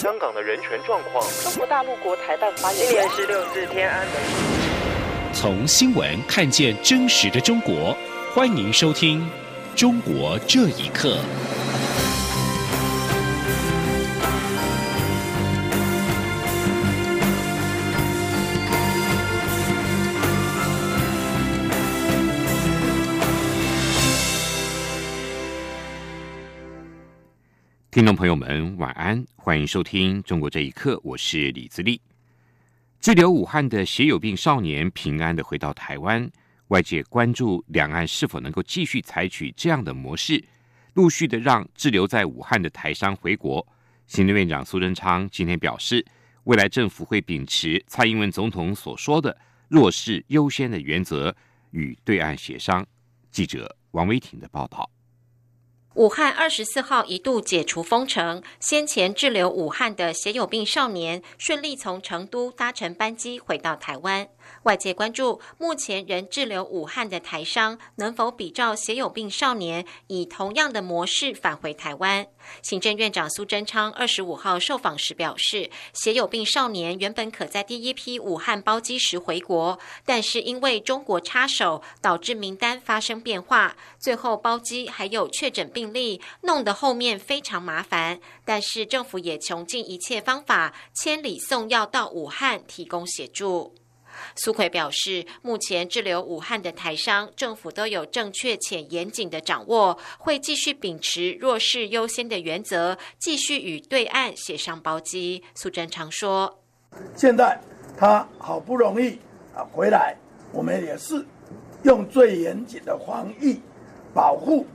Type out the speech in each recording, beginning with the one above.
香港的人权状况，中国大陆国台办发言今年十六次天安门。从新闻看见真实的中国，欢迎收听《中国这一刻》。听众朋友们，晚安，欢迎收听《中国这一刻》，我是李自立。滞留武汉的血友病少年平安的回到台湾，外界关注两岸是否能够继续采取这样的模式，陆续的让滞留在武汉的台商回国。行政院长苏贞昌今天表示，未来政府会秉持蔡英文总统所说的“弱势优先”的原则，与对岸协商。记者王维婷的报道。武汉二十四号一度解除封城，先前滞留武汉的血友病少年顺利从成都搭乘班机回到台湾。外界关注，目前仍滞留武汉的台商能否比照血友病少年，以同样的模式返回台湾。行政院长苏贞昌二十五号受访时表示，血友病少年原本可在第一批武汉包机时回国，但是因为中国插手，导致名单发生变化，最后包机还有确诊病例，弄得后面非常麻烦。但是政府也穷尽一切方法，千里送药到武汉提供协助。苏奎表示，目前滞留武汉的台商，政府都有正确且严谨的掌握，会继续秉持弱势优先的原则，继续与对岸协商包机。苏贞昌说：“现在他好不容易啊回来，我们也是用最严谨的防疫保护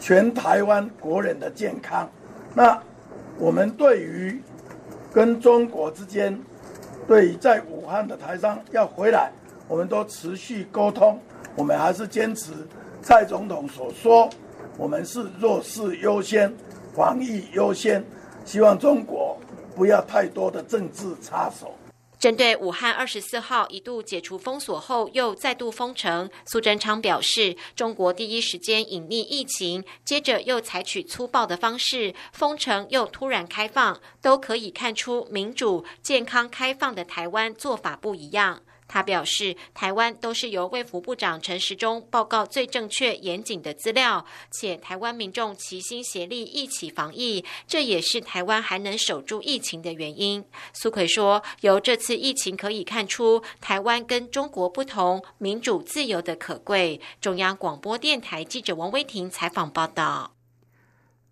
全台湾国人的健康。那我们对于跟中国之间。”对在武汉的台商要回来，我们都持续沟通。我们还是坚持蔡总统所说，我们是弱势优先、防疫优先，希望中国不要太多的政治插手。针对武汉二十四号一度解除封锁后又再度封城，苏贞昌表示，中国第一时间隐匿疫情，接着又采取粗暴的方式封城，又突然开放，都可以看出民主、健康、开放的台湾做法不一样。他表示，台湾都是由卫福部长陈时中报告最正确、严谨的资料，且台湾民众齐心协力一起防疫，这也是台湾还能守住疫情的原因。苏奎说，由这次疫情可以看出台湾跟中国不同，民主自由的可贵。中央广播电台记者王威婷采访报道。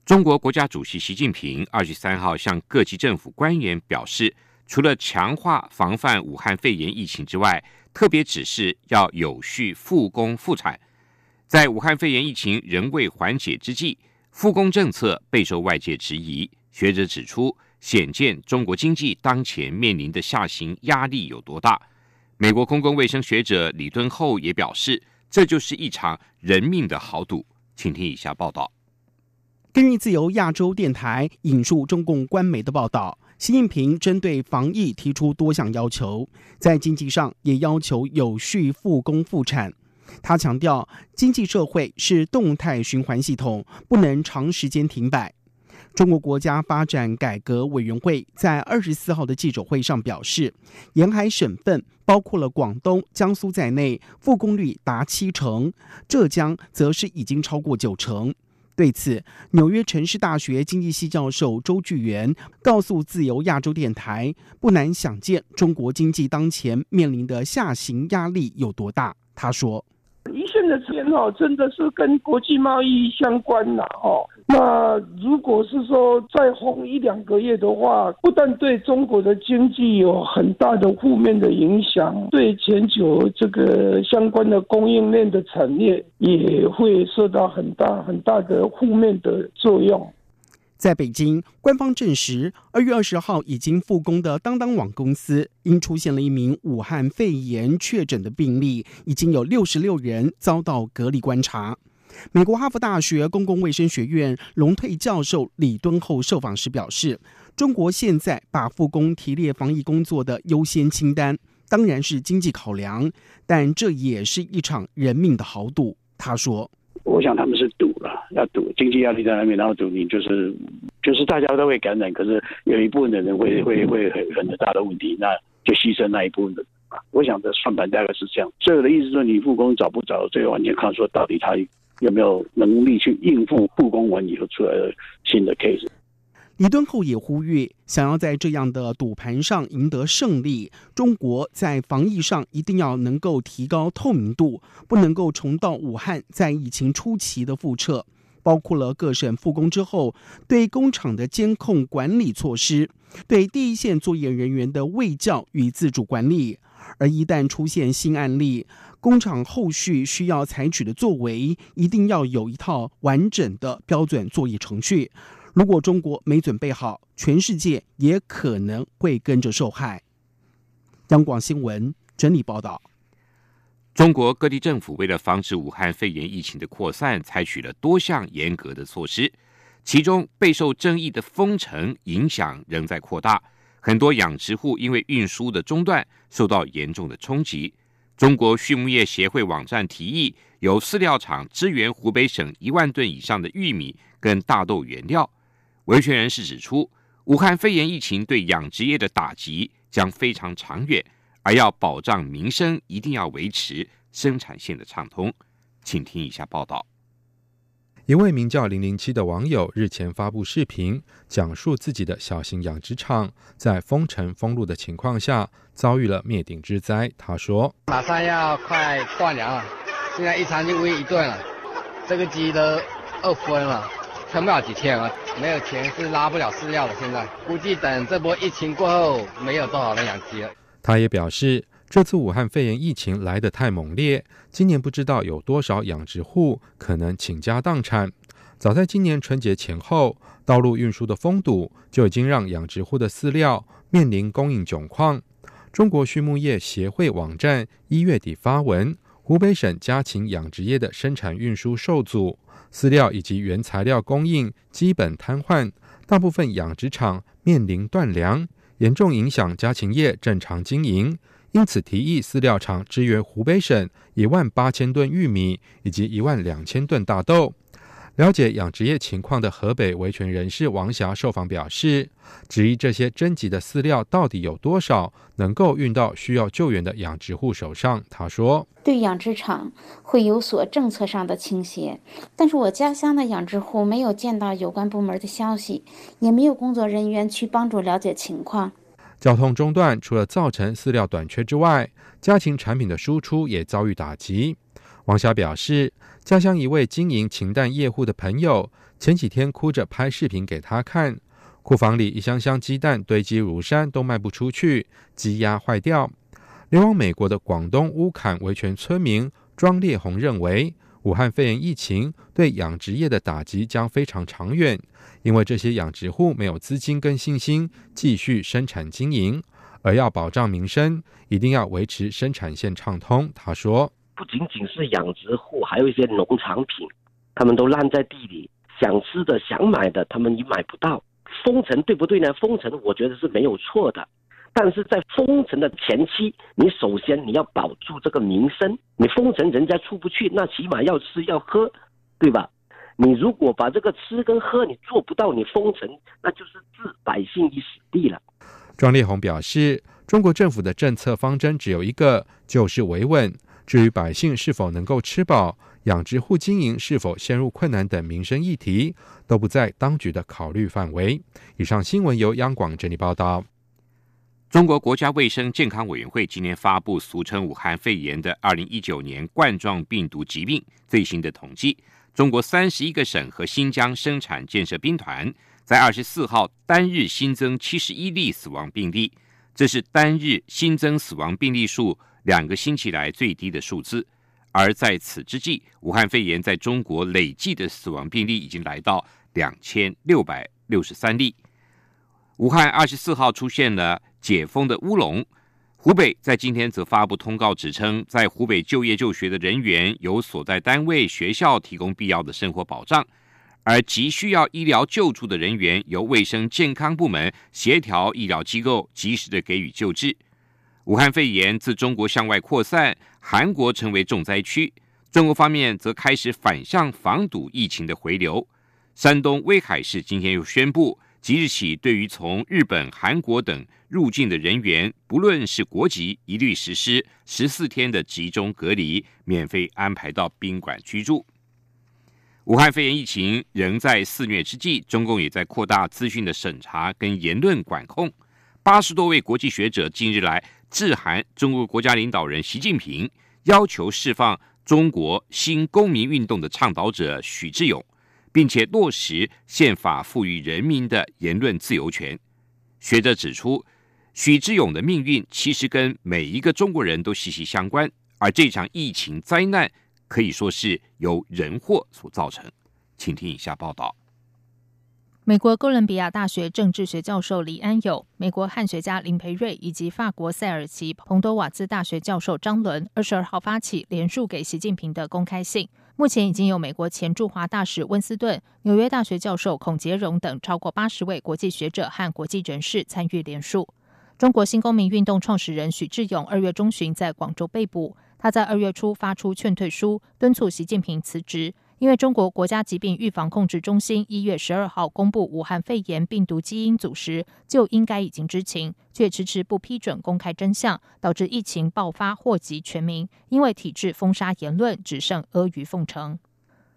中国国家主席习近平二十三号向各级政府官员表示。除了强化防范武汉肺炎疫情之外，特别指示要有序复工复产。在武汉肺炎疫情仍未缓解之际，复工政策备受外界质疑。学者指出，显见中国经济当前面临的下行压力有多大。美国公共卫生学者李敦厚也表示，这就是一场人命的豪赌。请听以下报道。根据自由亚洲电台引述中共官媒的报道。习近平针对防疫提出多项要求，在经济上也要求有序复工复产。他强调，经济社会是动态循环系统，不能长时间停摆。中国国家发展改革委员会在二十四号的记者会上表示，沿海省份包括了广东、江苏在内，复工率达七成，浙江则是已经超过九成。对此，纽约城市大学经济系教授周巨源告诉自由亚洲电台：“不难想见，中国经济当前面临的下行压力有多大。”他说。一线的钱哦，真的是跟国际贸易相关了哦。那如果是说再封一两个月的话，不但对中国的经济有很大的负面的影响，对全球这个相关的供应链的产业也会受到很大很大的负面的作用。在北京，官方证实，二月二十号已经复工的当当网公司，因出现了一名武汉肺炎确诊的病例，已经有六十六人遭到隔离观察。美国哈佛大学公共卫生学院龙退教授李敦厚受访时表示，中国现在把复工提列防疫工作的优先清单，当然是经济考量，但这也是一场人命的豪赌。他说。我想他们是赌了，要赌经济压力在那边，然后赌你就是就是大家都会感染，可是有一部分的人会会会很很大的问题，那就牺牲那一部分的。我想的算盘大概是这样。所以我的意思说，你复工找不找，最后你看说到底他有没有能力去应付复工完以后出来的新的 case。李敦厚也呼吁，想要在这样的赌盘上赢得胜利，中国在防疫上一定要能够提高透明度，不能够重蹈武汉在疫情初期的覆辙。包括了各省复工之后对工厂的监控管理措施，对第一线作业人员的卫教与自主管理。而一旦出现新案例，工厂后续需要采取的作为，一定要有一套完整的标准作业程序。如果中国没准备好，全世界也可能会跟着受害。央广新闻整理报道：中国各地政府为了防止武汉肺炎疫情的扩散，采取了多项严格的措施。其中备受争议的封城影响仍在扩大，很多养殖户因为运输的中断受到严重的冲击。中国畜牧业协会网站提议，由饲料厂支援湖北省一万吨以上的玉米跟大豆原料。维权人士指出，武汉肺炎疫情对养殖业的打击将非常长远，而要保障民生，一定要维持生产线的畅通。请听一下报道。一位名叫零零七的网友日前发布视频，讲述自己的小型养殖场在封城封路的情况下遭遇了灭顶之灾。他说：“马上要快断粮了，现在一餐就喂一顿了，这个鸡都饿昏了。”撑不了几天了，没有钱是拉不了饲料的。现在估计等这波疫情过后，没有多少人养鸡了。他也表示，这次武汉肺炎疫情来得太猛烈，今年不知道有多少养殖户可能倾家荡产。早在今年春节前后，道路运输的封堵就已经让养殖户的饲料面临供应窘况。中国畜牧业协会网站一月底发文，湖北省家禽养殖业的生产运输受阻。饲料以及原材料供应基本瘫痪，大部分养殖场面临断粮，严重影响家禽业正常经营。因此，提议饲料厂支援湖北省一万八千吨玉米以及一万两千吨大豆。了解养殖业情况的河北维权人士王霞受访表示，质疑这些征集的饲料到底有多少能够运到需要救援的养殖户手上。他说：“对养殖场会有所政策上的倾斜，但是我家乡的养殖户没有见到有关部门的消息，也没有工作人员去帮助了解情况。交通中断除了造成饲料短缺之外，家禽产品的输出也遭遇打击。”王霞表示。家乡一位经营禽蛋业户的朋友，前几天哭着拍视频给他看，库房里一箱箱鸡蛋堆积如山，都卖不出去，鸡鸭坏掉。流亡美国的广东乌坎维权村民庄烈红认为，武汉肺炎疫情对养殖业的打击将非常长远，因为这些养殖户没有资金跟信心继续生产经营，而要保障民生，一定要维持生产线畅通。他说。不仅仅是养殖户，还有一些农产品，他们都烂在地里。想吃的、想买的，他们也买不到。封城对不对呢？封城我觉得是没有错的，但是在封城的前期，你首先你要保住这个民生。你封城，人家出不去，那起码要吃要喝，对吧？你如果把这个吃跟喝你做不到，你封城，那就是置百姓于死地了。庄烈宏表示，中国政府的政策方针只有一个，就是维稳。至于百姓是否能够吃饱，养殖户经营是否陷入困难等民生议题，都不在当局的考虑范围。以上新闻由央广整理报道。中国国家卫生健康委员会今年发布俗称武汉肺炎的二零一九年冠状病毒疾病最新的统计。中国三十一个省和新疆生产建设兵团在二十四号单日新增七十一例死亡病例，这是单日新增死亡病例数。两个星期来最低的数字，而在此之际，武汉肺炎在中国累计的死亡病例已经来到两千六百六十三例。武汉二十四号出现了解封的乌龙，湖北在今天则发布通告，指称在湖北就业就学的人员由所在单位、学校提供必要的生活保障，而急需要医疗救助的人员由卫生健康部门协调医疗机构及时的给予救治。武汉肺炎自中国向外扩散，韩国成为重灾区。中国方面则开始反向防堵疫情的回流。山东威海市今天又宣布，即日起对于从日本、韩国等入境的人员，不论是国籍，一律实施十四天的集中隔离，免费安排到宾馆居住。武汉肺炎疫情仍在肆虐之际，中共也在扩大资讯的审查跟言论管控。八十多位国际学者近日来致函中国国家领导人习近平，要求释放中国新公民运动的倡导者许志勇，并且落实宪法赋予人民的言论自由权。学者指出，许志勇的命运其实跟每一个中国人都息息相关，而这场疫情灾难。可以说是由人祸所造成，请听以下报道。美国哥伦比亚大学政治学教授李安友、美国汉学家林培瑞以及法国塞尔奇彭多瓦兹大学教授张伦，二十二号发起连署给习近平的公开信。目前已经有美国前驻华大使温斯顿、纽约大学教授孔杰荣等超过八十位国际学者和国际人士参与联署。中国新公民运动创始人许志勇二月中旬在广州被捕。他在二月初发出劝退书，敦促习近平辞职，因为中国国家疾病预防控制中心一月十二号公布武汉肺炎病毒基因组时，就应该已经知情，却迟迟不批准公开真相，导致疫情爆发祸及全民。因为体制封杀言论，只剩阿谀奉承。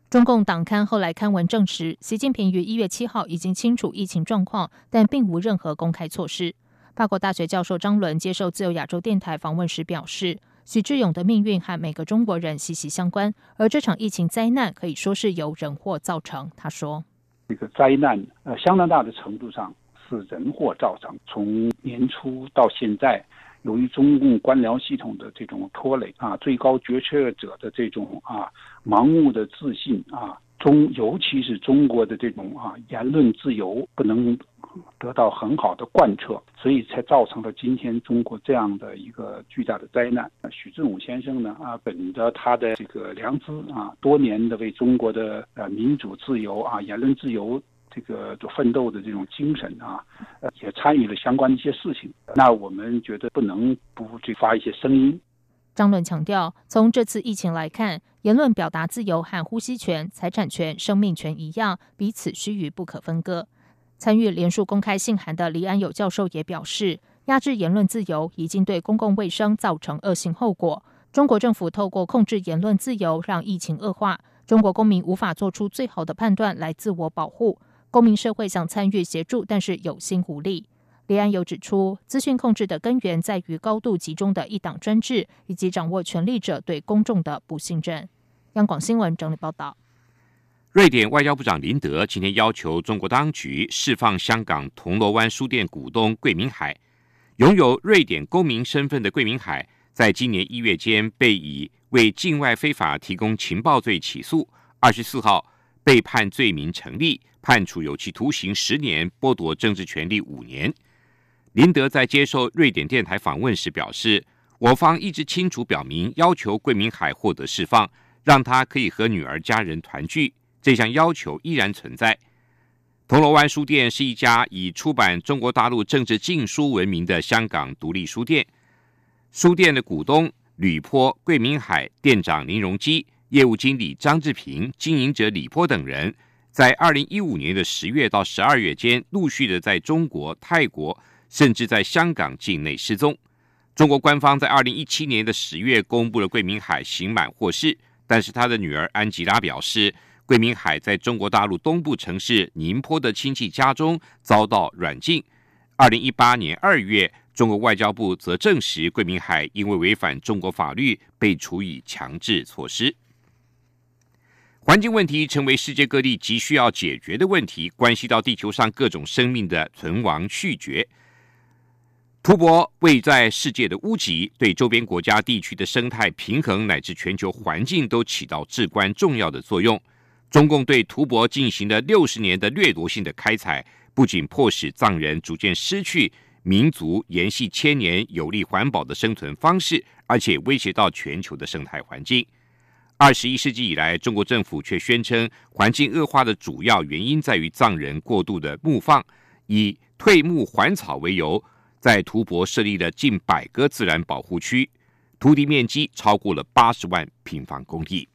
中共党刊后来刊文证实，习近平于一月七号已经清楚疫情状况，但并无任何公开措施。法国大学教授张伦接受自由亚洲电台访问时表示。许志勇的命运和每个中国人息息相关，而这场疫情灾难可以说是由人祸造成。他说：“这个灾难，呃，相当大的程度上是人祸造成。从年初到现在，由于中共官僚系统的这种拖累啊，最高决策者的这种啊盲目的自信啊，中尤其是中国的这种啊言论自由不能。”得到很好的贯彻，所以才造成了今天中国这样的一个巨大的灾难。许志武先生呢，啊，本着他的这个良知啊，多年的为中国的呃民主自由啊、言论自由这个奋斗的这种精神啊，也参与了相关的一些事情。那我们觉得不能不去发一些声音。张论强调，从这次疫情来看，言论表达自由和呼吸权、财产权、生命权一样，彼此须臾不可分割。参与联署公开信函的李安友教授也表示，压制言论自由已经对公共卫生造成恶性后果。中国政府透过控制言论自由，让疫情恶化。中国公民无法做出最好的判断来自我保护。公民社会想参与协助，但是有心无力。李安友指出，资讯控制的根源在于高度集中的一党专制，以及掌握权力者对公众的不信任。央广新闻整理报道。瑞典外交部长林德今天要求中国当局释放香港铜锣湾书店股东桂明海。拥有瑞典公民身份的桂明海，在今年一月间被以为境外非法提供情报罪起诉，二十四号被判罪名成立，判处有期徒刑十年，剥夺政治权利五年。林德在接受瑞典电台访问时表示，我方一直清楚表明，要求桂明海获得释放，让他可以和女儿家人团聚。这项要求依然存在。铜锣湾书店是一家以出版中国大陆政治禁书闻名的香港独立书店。书店的股东吕坡、桂明海、店长林荣基、业务经理张志平、经营者李坡等人，在二零一五年的十月到十二月间，陆续的在中国、泰国，甚至在香港境内失踪。中国官方在二零一七年的十月公布了桂明海刑满获释，但是他的女儿安吉拉表示。桂明海在中国大陆东部城市宁波的亲戚家中遭到软禁。二零一八年二月，中国外交部则证实，桂明海因为违反中国法律被处以强制措施。环境问题成为世界各地急需要解决的问题，关系到地球上各种生命的存亡续绝。图博位在世界的屋脊，对周边国家地区的生态平衡乃至全球环境都起到至关重要的作用。中共对图博进行了六十年的掠夺性的开采，不仅迫使藏人逐渐失去民族延续千年有利环保的生存方式，而且威胁到全球的生态环境。二十一世纪以来，中国政府却宣称环境恶化的主要原因在于藏人过度的牧放，以退牧还草为由，在图博设立了近百个自然保护区，土地面积超过了八十万平方公里。